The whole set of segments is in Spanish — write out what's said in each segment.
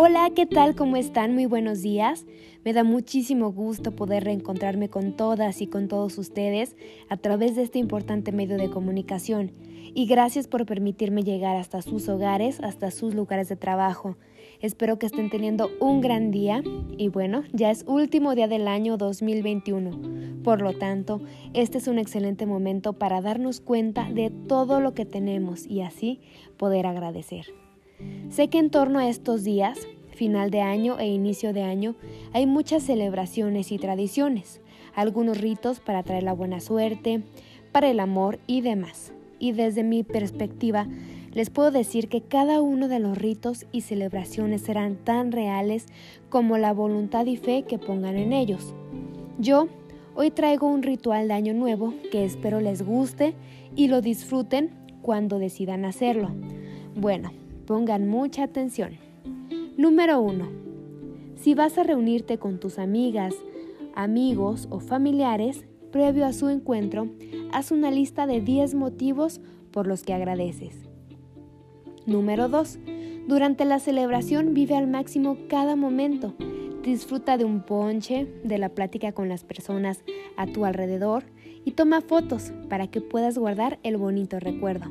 Hola, ¿qué tal? ¿Cómo están? Muy buenos días. Me da muchísimo gusto poder reencontrarme con todas y con todos ustedes a través de este importante medio de comunicación. Y gracias por permitirme llegar hasta sus hogares, hasta sus lugares de trabajo. Espero que estén teniendo un gran día y bueno, ya es último día del año 2021. Por lo tanto, este es un excelente momento para darnos cuenta de todo lo que tenemos y así poder agradecer. Sé que en torno a estos días, final de año e inicio de año, hay muchas celebraciones y tradiciones, algunos ritos para traer la buena suerte, para el amor y demás. Y desde mi perspectiva, les puedo decir que cada uno de los ritos y celebraciones serán tan reales como la voluntad y fe que pongan en ellos. Yo hoy traigo un ritual de Año Nuevo que espero les guste y lo disfruten cuando decidan hacerlo. Bueno, Pongan mucha atención. Número 1. Si vas a reunirte con tus amigas, amigos o familiares, previo a su encuentro, haz una lista de 10 motivos por los que agradeces. Número 2. Durante la celebración vive al máximo cada momento. Disfruta de un ponche, de la plática con las personas a tu alrededor y toma fotos para que puedas guardar el bonito recuerdo.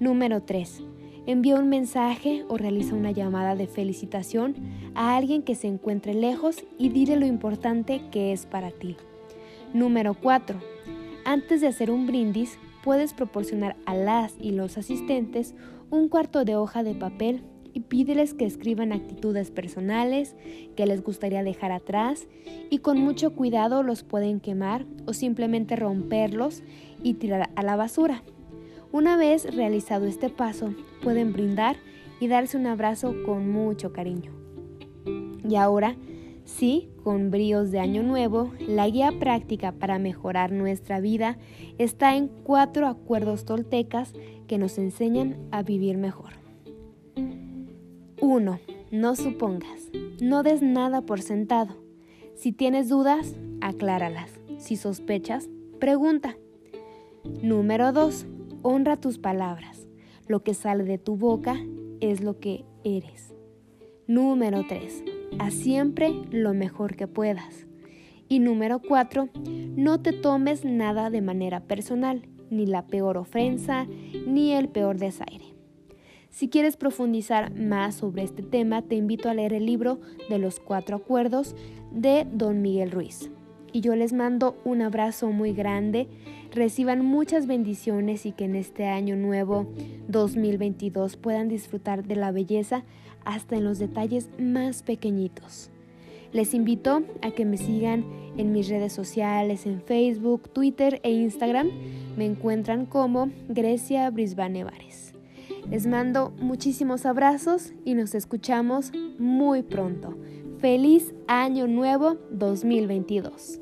Número 3 envía un mensaje o realiza una llamada de felicitación a alguien que se encuentre lejos y dile lo importante que es para ti. Número 4. Antes de hacer un brindis, puedes proporcionar a las y los asistentes un cuarto de hoja de papel y pídeles que escriban actitudes personales que les gustaría dejar atrás y con mucho cuidado los pueden quemar o simplemente romperlos y tirar a la basura. Una vez realizado este paso, pueden brindar y darse un abrazo con mucho cariño. Y ahora, sí, con bríos de Año Nuevo, la guía práctica para mejorar nuestra vida está en cuatro acuerdos toltecas que nos enseñan a vivir mejor. 1. No supongas. No des nada por sentado. Si tienes dudas, acláralas. Si sospechas, pregunta. Número 2. Honra tus palabras. Lo que sale de tu boca es lo que eres. Número 3. Haz siempre lo mejor que puedas. Y número 4. No te tomes nada de manera personal, ni la peor ofensa, ni el peor desaire. Si quieres profundizar más sobre este tema, te invito a leer el libro de los cuatro acuerdos de Don Miguel Ruiz y yo les mando un abrazo muy grande. Reciban muchas bendiciones y que en este año nuevo 2022 puedan disfrutar de la belleza hasta en los detalles más pequeñitos. Les invito a que me sigan en mis redes sociales, en Facebook, Twitter e Instagram. Me encuentran como Grecia Brisbane Vares. Les mando muchísimos abrazos y nos escuchamos muy pronto. Feliz Año Nuevo 2022.